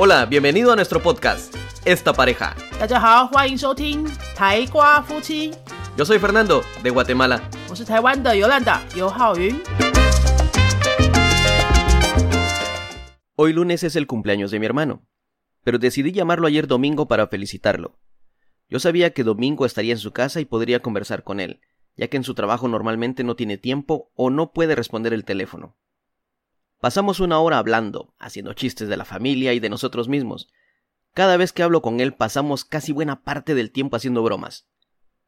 Hola, bienvenido a nuestro podcast, Esta Pareja. Yo soy Fernando, de Guatemala. Hoy lunes es el cumpleaños de mi hermano, pero decidí llamarlo ayer domingo para felicitarlo. Yo sabía que domingo estaría en su casa y podría conversar con él, ya que en su trabajo normalmente no tiene tiempo o no puede responder el teléfono. Pasamos una hora hablando, haciendo chistes de la familia y de nosotros mismos. Cada vez que hablo con él pasamos casi buena parte del tiempo haciendo bromas.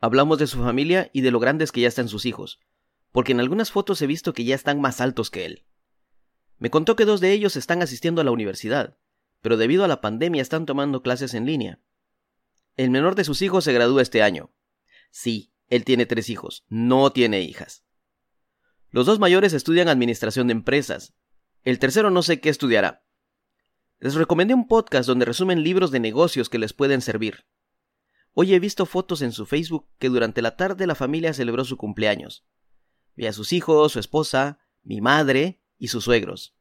Hablamos de su familia y de lo grandes que ya están sus hijos, porque en algunas fotos he visto que ya están más altos que él. Me contó que dos de ellos están asistiendo a la universidad, pero debido a la pandemia están tomando clases en línea. El menor de sus hijos se gradúa este año. Sí, él tiene tres hijos, no tiene hijas. Los dos mayores estudian administración de empresas. El tercero no sé qué estudiará. Les recomendé un podcast donde resumen libros de negocios que les pueden servir. Hoy he visto fotos en su Facebook que durante la tarde la familia celebró su cumpleaños. Vi a sus hijos, su esposa, mi madre y sus suegros.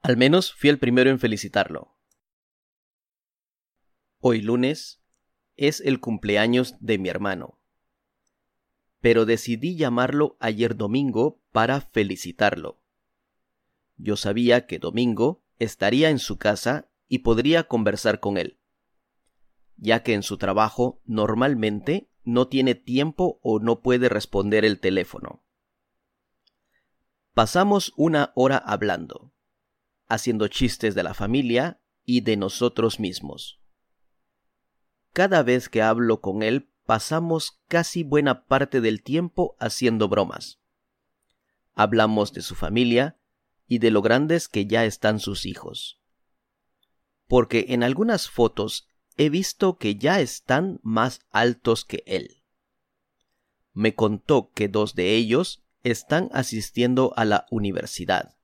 Al menos fui el primero en felicitarlo. Hoy lunes es el cumpleaños de mi hermano. Pero decidí llamarlo ayer domingo para felicitarlo. Yo sabía que domingo estaría en su casa y podría conversar con él, ya que en su trabajo normalmente no tiene tiempo o no puede responder el teléfono. Pasamos una hora hablando, haciendo chistes de la familia y de nosotros mismos. Cada vez que hablo con él pasamos casi buena parte del tiempo haciendo bromas. Hablamos de su familia y de lo grandes que ya están sus hijos. Porque en algunas fotos he visto que ya están más altos que él. Me contó que dos de ellos están asistiendo a la universidad.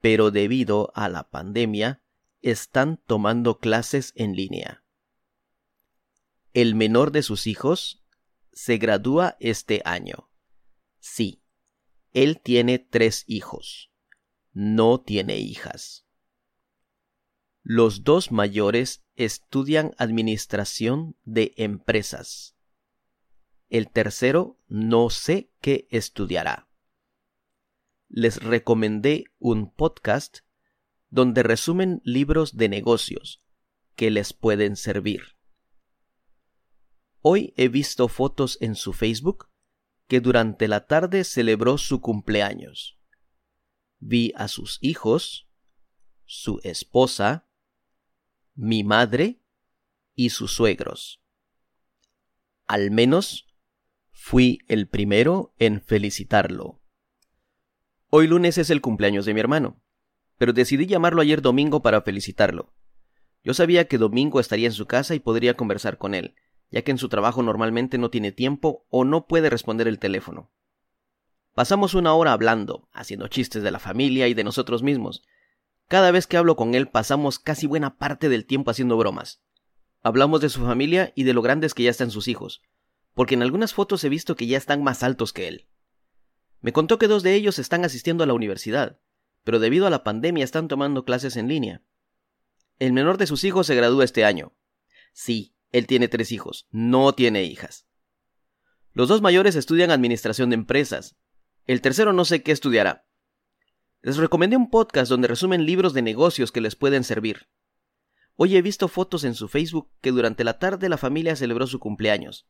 Pero debido a la pandemia, están tomando clases en línea. El menor de sus hijos se gradúa este año. Sí, él tiene tres hijos. No tiene hijas. Los dos mayores estudian administración de empresas. El tercero no sé qué estudiará. Les recomendé un podcast donde resumen libros de negocios que les pueden servir. Hoy he visto fotos en su Facebook que durante la tarde celebró su cumpleaños. Vi a sus hijos, su esposa, mi madre y sus suegros. Al menos fui el primero en felicitarlo. Hoy lunes es el cumpleaños de mi hermano, pero decidí llamarlo ayer domingo para felicitarlo. Yo sabía que domingo estaría en su casa y podría conversar con él, ya que en su trabajo normalmente no tiene tiempo o no puede responder el teléfono. Pasamos una hora hablando, haciendo chistes de la familia y de nosotros mismos. Cada vez que hablo con él pasamos casi buena parte del tiempo haciendo bromas. Hablamos de su familia y de lo grandes que ya están sus hijos, porque en algunas fotos he visto que ya están más altos que él. Me contó que dos de ellos están asistiendo a la universidad, pero debido a la pandemia están tomando clases en línea. El menor de sus hijos se gradúa este año. Sí, él tiene tres hijos, no tiene hijas. Los dos mayores estudian administración de empresas. El tercero no sé qué estudiará. Les recomendé un podcast donde resumen libros de negocios que les pueden servir. Hoy he visto fotos en su Facebook que durante la tarde la familia celebró su cumpleaños.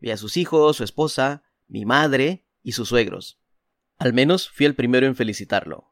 Vi a sus hijos, su esposa, mi madre y sus suegros. Al menos fui el primero en felicitarlo.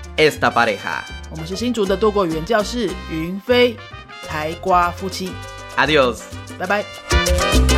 Esta Pareja. 我们是新竹的多国语言教室云飞台瓜夫妻，Adios，拜拜。